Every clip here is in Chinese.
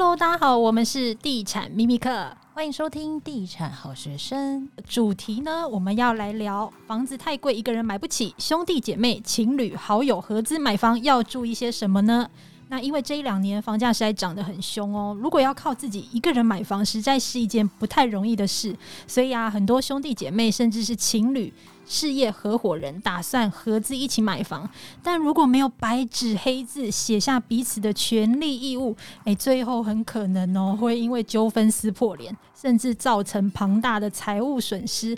Hello，大家好，我们是地产秘密课，欢迎收听地产好学生。主题呢，我们要来聊房子太贵，一个人买不起，兄弟姐妹、情侣、好友合资买房要注意些什么呢？那因为这一两年房价实在涨得很凶哦，如果要靠自己一个人买房，实在是一件不太容易的事。所以啊，很多兄弟姐妹甚至是情侣、事业合伙人打算合资一起买房，但如果没有白纸黑字写下彼此的权利义务，诶，最后很可能哦会因为纠纷撕破脸，甚至造成庞大的财务损失。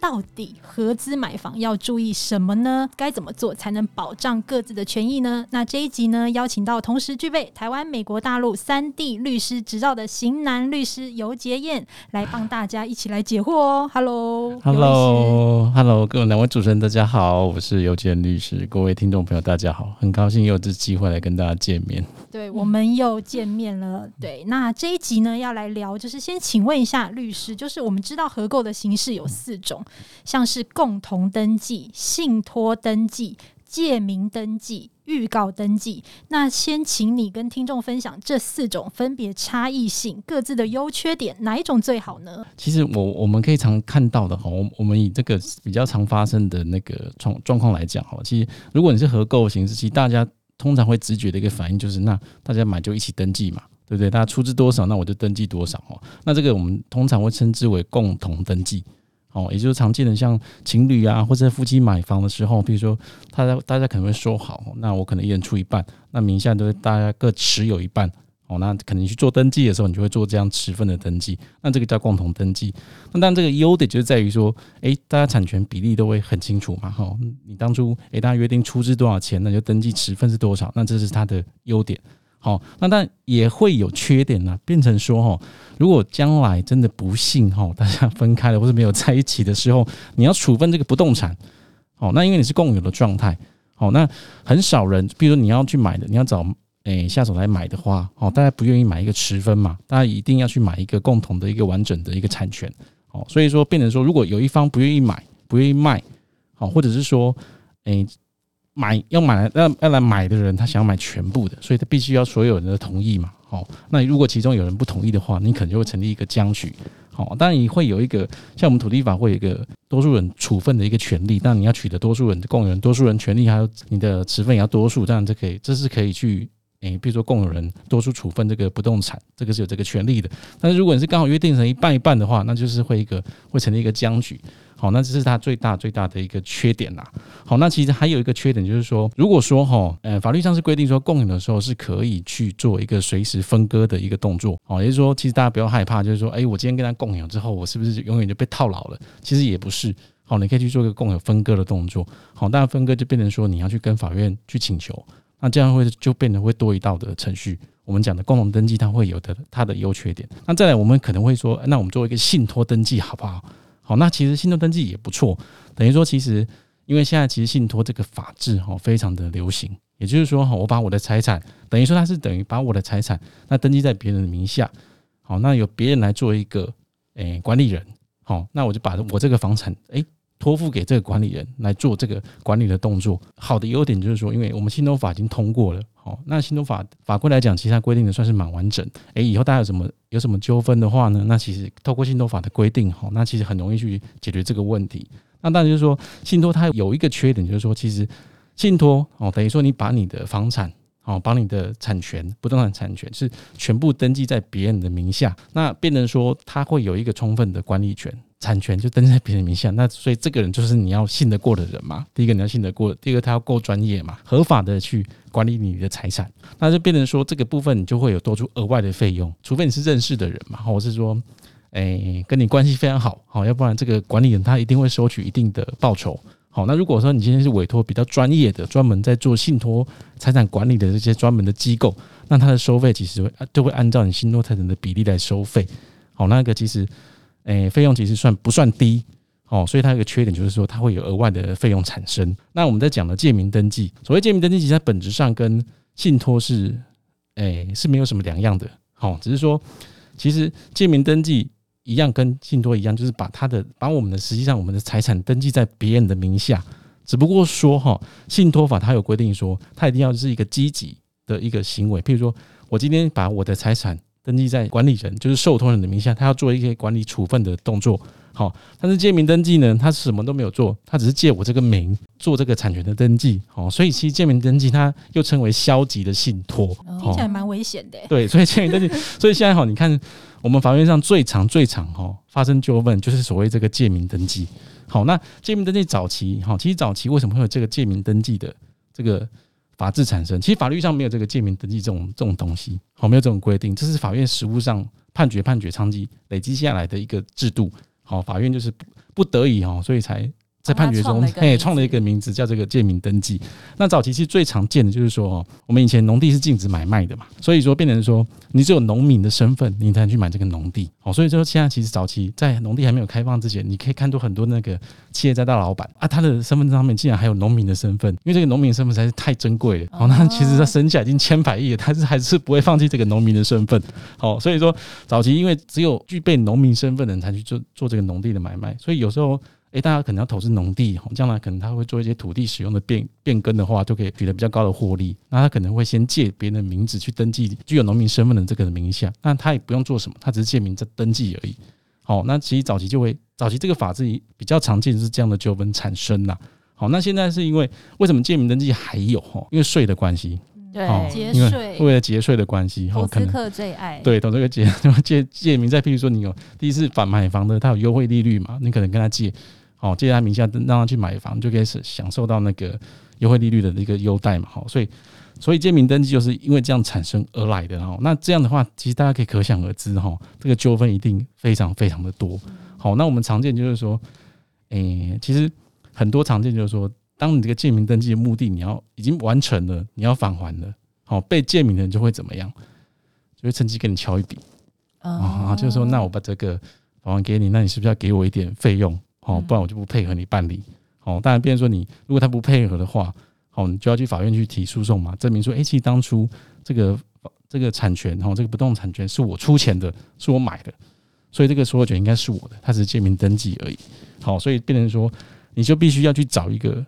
到底合资买房要注意什么呢？该怎么做才能保障各自的权益呢？那这一集呢，邀请到同时具备台湾、美国、大陆三地律师执照的型男律师尤杰燕来帮大家一起来解惑哦。Hello，Hello，Hello，各位两位主持人大家好，我是尤杰彦律师，各位听众朋友大家好，很高兴有这机会来跟大家见面。对，我们又见面了。对，那这一集呢，要来聊，就是先请问一下律师，就是我们知道合购的形式有四种。像是共同登记、信托登记、借名登记、预告登记。那先请你跟听众分享这四种分别差异性、各自的优缺点，哪一种最好呢？其实我我们可以常看到的哈，我我们以这个比较常发生的那个状状况来讲哈，其实如果你是合购形式，其实大家通常会直觉的一个反应就是，那大家买就一起登记嘛，对不对？大家出资多少，那我就登记多少哈。那这个我们通常会称之为共同登记。哦，也就是常见的像情侣啊，或者夫妻买房的时候，比如说大家大家可能会说好，那我可能一人出一半，那名下都大家各持有一半。哦，那可能去做登记的时候，你就会做这样持份的登记，那这个叫共同登记。那但这个优点就是在于说，诶，大家产权比例都会很清楚嘛。哈，你当初诶大家约定出资多少钱，那就登记持份是多少，那这是它的优点。好，那但也会有缺点呢，变成说哈，如果将来真的不幸哈，大家分开了或者没有在一起的时候，你要处分这个不动产，好，那因为你是共有的状态，好，那很少人，比如说你要去买的，你要找诶下手来买的话，哦，大家不愿意买一个持分嘛，大家一定要去买一个共同的一个完整的一个产权，哦，所以说变成说，如果有一方不愿意买，不愿意卖，好，或者是说，诶。买要买来要要来买的人，他想要买全部的，所以他必须要所有人的同意嘛。好，那如果其中有人不同意的话，你可能就会成立一个僵局。好，当然你会有一个像我们土地法会有一个多数人处分的一个权利，但你要取得多数人的共有人多数人权利，还有你的持分也要多数，这样这可以，这是可以去诶，比如说共有人多数处分这个不动产，这个是有这个权利的。但是如果你是刚好约定成一半一半的话，那就是会一个会成立一个僵局。好，那这是它最大最大的一个缺点啦。好，那其实还有一个缺点就是说，如果说哈，呃，法律上是规定说共有的时候是可以去做一个随时分割的一个动作。好，也就是说，其实大家不要害怕，就是说，哎，我今天跟他共有之后，我是不是永远就被套牢了？其实也不是。好，你可以去做一个共有分割的动作。好，当然分割就变成说你要去跟法院去请求，那这样会就变得会多一道的程序。我们讲的共同登记，它会有的它的优缺点。那再来，我们可能会说，那我们做一个信托登记好不好？好，那其实信托登记也不错，等于说其实，因为现在其实信托这个法制哈非常的流行，也就是说哈，我把我的财产，等于说它是等于把我的财产那登记在别人的名下，好，那由别人来做一个诶管理人，好，那我就把我这个房产诶托付给这个管理人来做这个管理的动作。好的优点就是说，因为我们信托法已经通过了。好，那信托法法规来讲，其实它规定的算是蛮完整。诶，以后大家有什么有什么纠纷的话呢？那其实透过信托法的规定，好，那其实很容易去解决这个问题。那当然就是说，信托它有一个缺点，就是说，其实信托哦，等于说你把你的房产，哦，把你的产权、不动产产权是全部登记在别人的名下，那变成说他会有一个充分的管理权。产权就登在别人名下，那所以这个人就是你要信得过的人嘛。第一个你要信得过，第二个他要够专业嘛，合法的去管理你的财产，那就变成说这个部分你就会有多出额外的费用，除非你是认识的人嘛，或是说，诶跟你关系非常好，好，要不然这个管理人他一定会收取一定的报酬。好，那如果说你今天是委托比较专业的，专门在做信托财产管理的这些专门的机构，那他的收费其实会就会按照你信托财产的比例来收费。好，那个其实。诶，费用其实算不算低？哦，所以它有个缺点就是说，它会有额外的费用产生。那我们在讲的借名登记，所谓借名登记，其实它本质上跟信托是，诶，是没有什么两样的。好，只是说，其实借名登记一样，跟信托一样，就是把他的把我们的实际上我们的财产登记在别人的名下。只不过说哈，信托法它有规定说，它一定要是一个积极的一个行为。譬如说我今天把我的财产。登记在管理人，就是受托人的名下，他要做一些管理处分的动作。好，但是借名登记呢，他什么都没有做，他只是借我这个名做这个产权的登记。好，所以其实借名登记它又称为消极的信托，听起来蛮危险的。对，所以借名登记，所以现在好，你看我们法院上最常、最常哈发生纠纷，就是所谓这个借名登记。好，那借名登记早期，哈，其实早期为什么会有这个借名登记的这个法制产生？其实法律上没有这个借名登记这种这种东西，好，没有这种规定，这是法院实务上判决判决长期累积下来的一个制度。好，法院就是不不得已哈，所以才。在判决中，哎，创了一个名字叫这个借名登记。那早期其实最常见的就是说，哦，我们以前农地是禁止买卖的嘛，所以说变成说，你只有农民的身份，你才能去买这个农地。哦，所以说现在其实早期在农地还没有开放之前，你可以看到很多那个企业家大老板啊，他的身份证上面竟然还有农民的身份，因为这个农民身份实在是太珍贵了。哦，那其实他身价已经千百亿了，他是还是不会放弃这个农民的身份。好，所以说早期因为只有具备农民身份的人才去做做这个农地的买卖，所以有时候。诶，大家可能要投资农地，将来可能他会做一些土地使用的变变更的话，就可以取得比较高的获利。那他可能会先借别人的名字去登记具有农民身份的这个名下，那他也不用做什么，他只是借名在登记而已。好，那其实早期就会，早期这个法制比较常见是这样的纠纷产生啦。好，那现在是因为为什么借名登记还有哈？因为税的关系，对，因为为了节税的关系，投资客最爱，对，投资客借借借名在，譬如说你有第一次反买房的，他有优惠利率嘛，你可能跟他借。哦，借他名下，让他去买房，就可以是享受到那个优惠利率的一个优待嘛。好，所以所以借名登记就是因为这样产生而来的。哈，那这样的话，其实大家可以可想而知，哈，这个纠纷一定非常非常的多。好，那我们常见就是说，诶、欸，其实很多常见就是说，当你这个借名登记的目的你要已经完成了，你要返还了，好，被借名的人就会怎么样？就会趁机跟你敲一笔啊，就是说，那我把这个返还给你，那你是不是要给我一点费用？哦，不然我就不配合你办理。哦，当然，变成说你如果他不配合的话，哦，你就要去法院去提诉讼嘛，证明说，哎，其实当初这个这个产权，哦，这个不动产权是我出钱的，是我买的，所以这个所有权应该是我的，他只是借名登记而已。好，所以变成说，你就必须要去找一个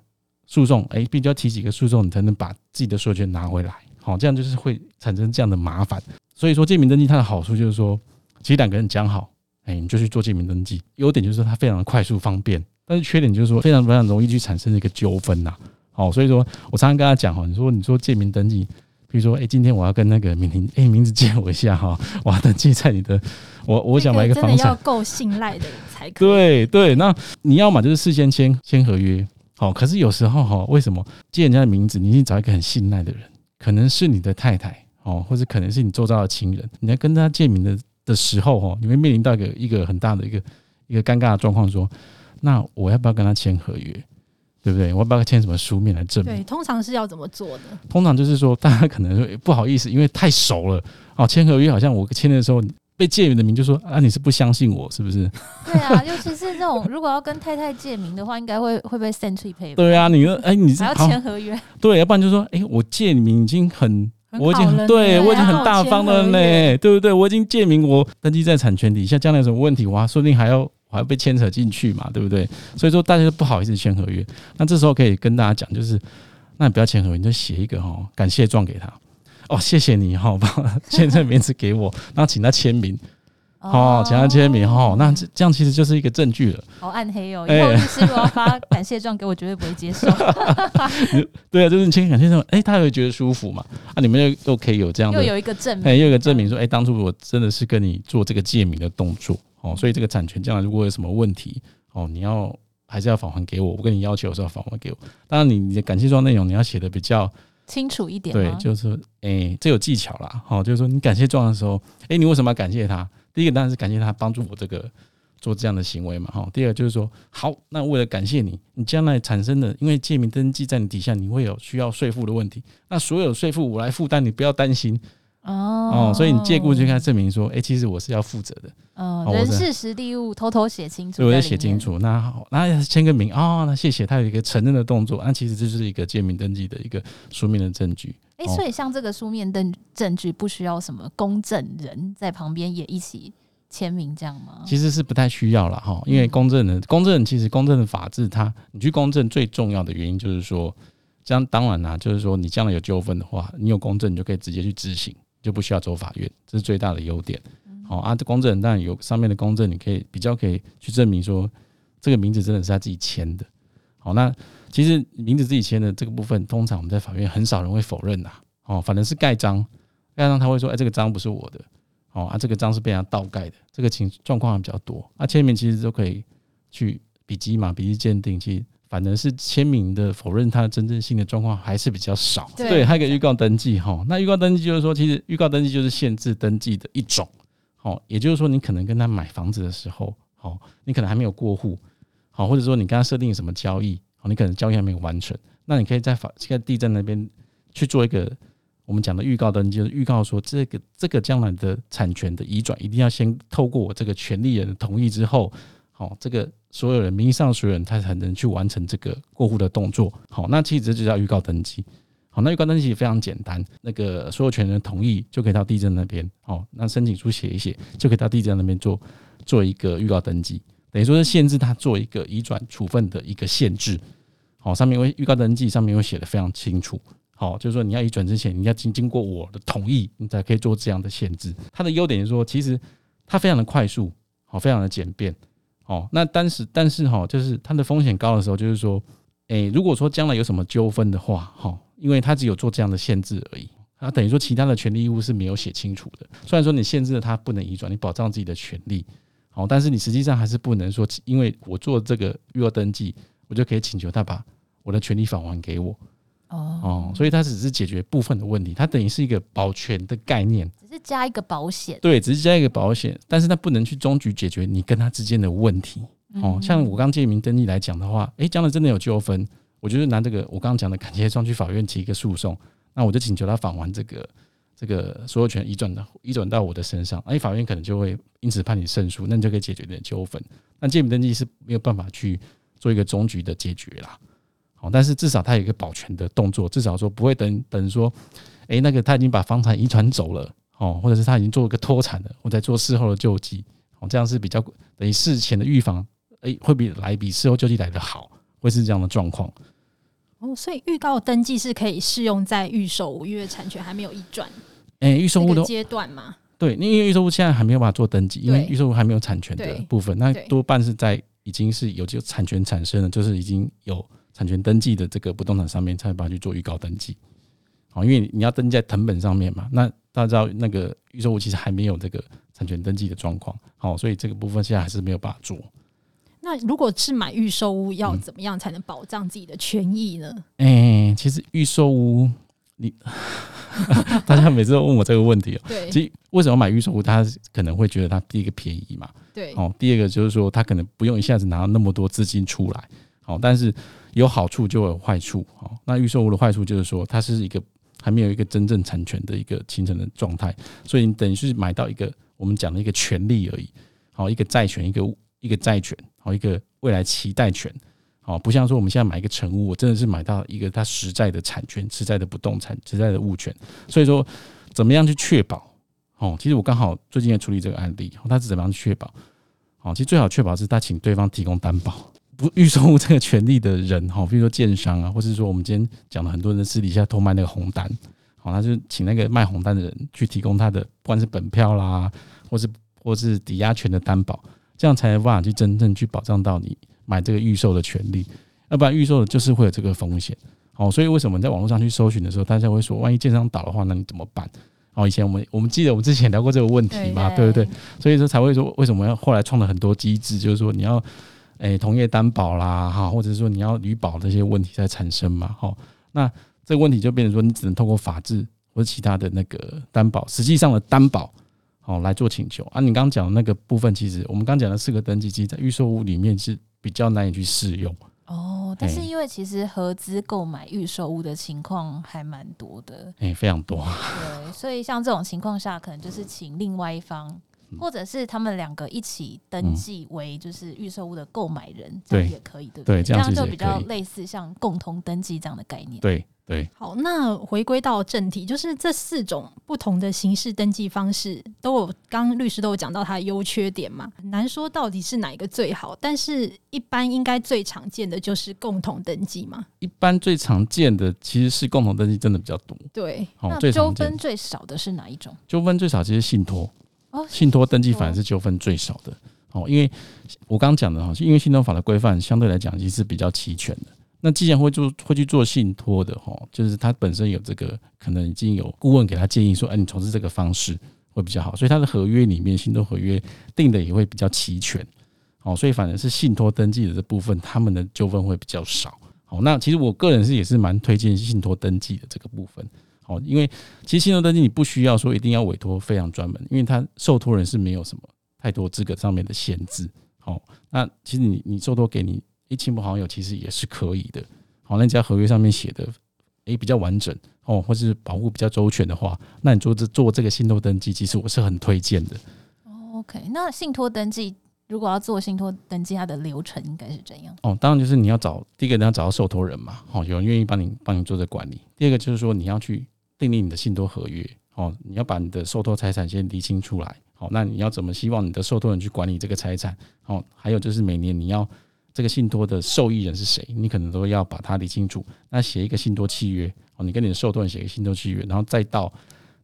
诉讼，哎，必须要提几个诉讼，你才能把自己的所有权拿回来。好，这样就是会产生这样的麻烦。所以说，借名登记它的好处就是说，其实两个人讲好。哎，你就去做借名登记，优点就是它非常的快速方便，但是缺点就是说非常非常容易去产生一个纠纷呐。好，所以说我常常跟他讲哈，你说你说借名登记，比如说哎，今天我要跟那个名婷，哎，名字借我一下哈，我要登记在你的，我我想买一个房产，真的要够信赖的才可以。对对，那你要嘛就是事先签签合约，好，可是有时候哈，为什么借人家的名字，你一定找一个很信赖的人，可能是你的太太哦，或者可能是你周遭的亲人，你要跟他借名的。的时候哦，你会面临到一个一个很大的一个一个尴尬的状况，说，那我要不要跟他签合约，对不对？我要不要签什么书面来证明？对，通常是要怎么做的？通常就是说，大家可能说不好意思，因为太熟了哦，签合约好像我签的时候被借名的名就说啊，你是不相信我是不是？对啊，尤其是这种如果要跟太太借名的话，应该会会被 century pay。对啊，你说哎，你还要签合约？对，要不然就说哎，我借名已经很。我已经很对我已经很大方了呢，对不对？我已经借名，我登记在产权底下，将来有什么问题，我还说不定还要我还要被牵扯进去嘛，对不对？所以说大家都不好意思签合约。那这时候可以跟大家讲，就是那你不要签合约，你就写一个哈感谢状给他。哦，谢谢你哈，把 签这个名字给我，然后请他签名。哦，请他签名哦，那这这样其实就是一个证据了。好暗黑哦！以后律师如果要发感谢状给我，绝对不会接受。对啊，就是你签感谢状，哎，他也会觉得舒服嘛。啊，你们又都可以有这样的，又有一个证明，哎，又有一个证明说，哎，当初我真的是跟你做这个借名的动作哦，所以这个产权将来如果有什么问题哦，你要还是要返还给我，我跟你要求的时候返还给我。当然，你你的感谢状内容你要写的比较清楚一点。对，就是哎，这有技巧啦。好，就是说你感谢状的时候，哎，你为什么要感谢他？第一个当然是感谢他帮助我这个做这样的行为嘛，哈。第二个就是说，好，那为了感谢你，你将来产生的，因为借名登记在你底下，你会有需要税负的问题，那所有税负我来负担，你不要担心哦。所以你借故就跟他证明说，哎，其实我是要负责的。哦，人事实地物偷偷写清楚，对，我写清楚。那好，那签个名哦，那谢谢，他有一个承认的动作，那其实这就是一个借名登记的一个书面的证据。哎、欸，所以像这个书面证证据，不需要什么公证人在旁边也一起签名，这样吗？其实是不太需要了哈，因为公证人，公证人其实公证的法制，它你去公证最重要的原因就是说，这样当然啦，就是说你将来有纠纷的话，你有公证，你就可以直接去执行。就不需要走法院，这是最大的优点。好啊，这公证人当然有上面的公证，你可以比较可以去证明说这个名字真的是他自己签的。好，那其实名字自己签的这个部分，通常我们在法院很少人会否认呐。哦，反正是盖章，盖章他会说，哎，这个章不是我的。哦啊，这个章是被人家倒盖的，这个情状况还比较多。啊，签名其实都可以去笔迹嘛，笔迹鉴定，其实反正是签名的否认它的真正性的状况还是比较少。对，还有一个预告登记哈，那预告登记就是说，其实预告登记就是限制登记的一种。哦，也就是说，你可能跟他买房子的时候，哦，你可能还没有过户，好，或者说你跟他设定什么交易，哦，你可能交易还没有完成，那你可以在法在地震那边去做一个我们讲的预告登记，就是预告说这个这个将来的产权的移转一定要先透过我这个权利人的同意之后，好，这个所有人名义上所有人他才能去完成这个过户的动作，好，那其实这就叫预告登记。好，那预告登记非常简单，那个所有权人同意就可以到地震那边，好，那申请书写一写就可以到地震那边做做一个预告登记，等于说是限制他做一个移转处分的一个限制。好，上面会预告登记上面会写得非常清楚，好，就是说你要移转之前，你要经经过我的同意，你才可以做这样的限制。它的优点是说，其实它非常的快速，好，非常的简便，好，那但是但是哈，就是它的风险高的时候，就是说，诶，如果说将来有什么纠纷的话，哈。因为他只有做这样的限制而已，他等于说其他的权利义务是没有写清楚的。虽然说你限制了他不能移转，你保障自己的权利，好，但是你实际上还是不能说，因为我做这个预告登记，我就可以请求他把我的权利返还给我。哦，所以它只是解决部分的问题，它等于是一个保全的概念，只是加一个保险。对，只是加一个保险，但是它不能去终局解决你跟他之间的问题。哦，像我刚借名登记来讲的话，诶，将来真的有纠纷。我就是拿这个我刚刚讲的感谢状去法院提一个诉讼，那我就请求他返还这个这个所有权移转的移转到我的身上，哎，法院可能就会因此判你胜诉，那你就可以解决的纠纷。那借名登记是没有办法去做一个终局的解决啦，好，但是至少他有一个保全的动作，至少说不会等等说，哎，那个他已经把房产移转走了，哦，或者是他已经做一个脱产了，我在做事后的救济，哦，这样是比较等于事前的预防，哎，会比来比事后救济来的好，会是这样的状况。哦，所以预告登记是可以适用在预售屋，因为产权还没有移转。哎，预售物的阶段嘛，对，因为预售物现在还没有办法做登记，因为预售物还没有产权的部分，那多半是在已经是有就产权产生了，就是已经有产权登记的这个不动产上面，才会把它去做预告登记。好，因为你要登记在謄本上面嘛，那大家知道那个预售物其实还没有这个产权登记的状况，好，所以这个部分现在还是没有办法做。那如果是买预售屋，要怎么样才能保障自己的权益呢？哎、欸，其实预售屋，你 大家每次都问我这个问题哦。对，其实为什么买预售屋？他可能会觉得他第一个便宜嘛。对。哦，第二个就是说他可能不用一下子拿到那么多资金出来。好，但是有好处就有坏处。哦，那预售屋的坏处就是说它是一个还没有一个真正产权的一个形成的状态，所以你等于是买到一个我们讲的一个权利而已。好，一个债权，一个一个债权。好，一个未来期待权，好，不像说我们现在买一个成屋，我真的是买到一个它实在的产权、实在的不动产、实在的物权。所以说，怎么样去确保？哦，其实我刚好最近在处理这个案例，他是怎么样去确保？哦，其实最好确保是他请对方提供担保，不预售屋这个权利的人，哈，比如说建商啊，或是说我们今天讲的很多人私底下偷卖那个红单，好，他就请那个卖红单的人去提供他的，不管是本票啦，或是或是抵押权的担保。这样才有办法去真正去保障到你买这个预售的权利，要不然预售的就是会有这个风险。好，所以为什么在网络上去搜寻的时候，大家会说，万一建商倒的话，那你怎么办？哦，以前我们我们记得我们之前聊过这个问题嘛，对不对？所以说才会说，为什么要后来创了很多机制，就是说你要诶同业担保啦，哈，或者是说你要履保这些问题在产生嘛。好，那这个问题就变成说，你只能透过法制或者其他的那个担保，实际上的担保。好，来做请求啊！你刚刚讲的那个部分，其实我们刚讲的四个登记，其实在预售屋里面是比较难以去适用。哦，但是因为其实合资购买预售屋的情况还蛮多的，哎，非常多。对，所以像这种情况下，可能就是请另外一方，或者是他们两个一起登记为就是预售屋的购买人，这样也可以，对不对？对，这样就比较类似像共同登记这样的概念。对。对，好，那回归到正题，就是这四种不同的形式登记方式，都有刚刚律师都有讲到它的优缺点嘛，很难说到底是哪一个最好，但是一般应该最常见的就是共同登记嘛。一般最常见的其实是共同登记，真的比较多。对，哦，那最纠纷最少的是哪一种？纠纷最少其实信托，哦，信托登记反而是纠纷最少的。哦，因为我刚刚讲的哈，因为信托法的规范相对来讲其实是比较齐全的。那既然会做会去做信托的哈，就是他本身有这个可能已经有顾问给他建议说，哎，你从事这个方式会比较好，所以他的合约里面信托合约定的也会比较齐全。哦，所以反而是信托登记的这部分，他们的纠纷会比较少。好，那其实我个人是也是蛮推荐信托登记的这个部分。好，因为其实信托登记你不需要说一定要委托非常专门，因为他受托人是没有什么太多资格上面的限制。好，那其实你你受托给你。一亲朋好友其实也是可以的，好，那你在合约上面写的，诶比较完整哦，或是保护比较周全的话，那你做这做这个信托登记，其实我是很推荐的。OK，那信托登记如果要做信托登记，它的流程应该是怎样？哦，当然就是你要找第一个你要找到受托人嘛，哦，有人愿意帮你帮你做这管理。第二个就是说你要去订立你的信托合约，哦，你要把你的受托财产先厘清出来，好，那你要怎么希望你的受托人去管理这个财产？哦，还有就是每年你要。这个信托的受益人是谁？你可能都要把它理清楚。那写一个信托契约哦，你跟你的受托人写一个信托契约，然后再到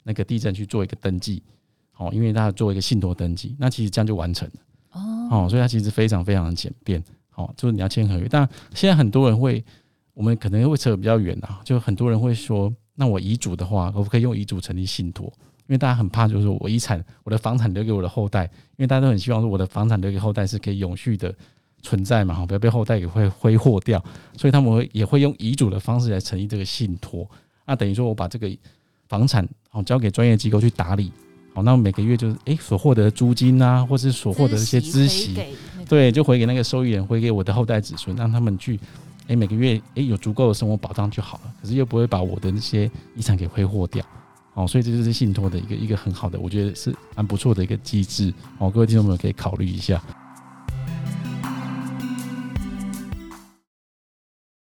那个地震去做一个登记哦，因为它做一个信托登记，那其实这样就完成了哦。所以它其实非常非常的简便哦，就是你要签合约。但现在很多人会，我们可能会扯得比较远啊，就很多人会说，那我遗嘱的话，可不可以用遗嘱成立信托？因为大家很怕，就是说我遗产我的房产留给我的后代，因为大家都很希望说我的房产留给后代是可以永续的。存在嘛，哈不要被后代给会挥霍掉，所以他们会也会用遗嘱的方式来成立这个信托。那等于说我把这个房产好交给专业机构去打理，好，那每个月就是诶所获得的租金啊，或是所获得的一些孳息，对，就回给那个受益人，回给我的后代子孙，让他们去诶每个月诶有足够的生活保障就好了。可是又不会把我的那些遗产给挥霍掉，哦，所以这就是信托的一个一个很好的，我觉得是蛮不错的一个机制。哦，各位听众朋友可以考虑一下。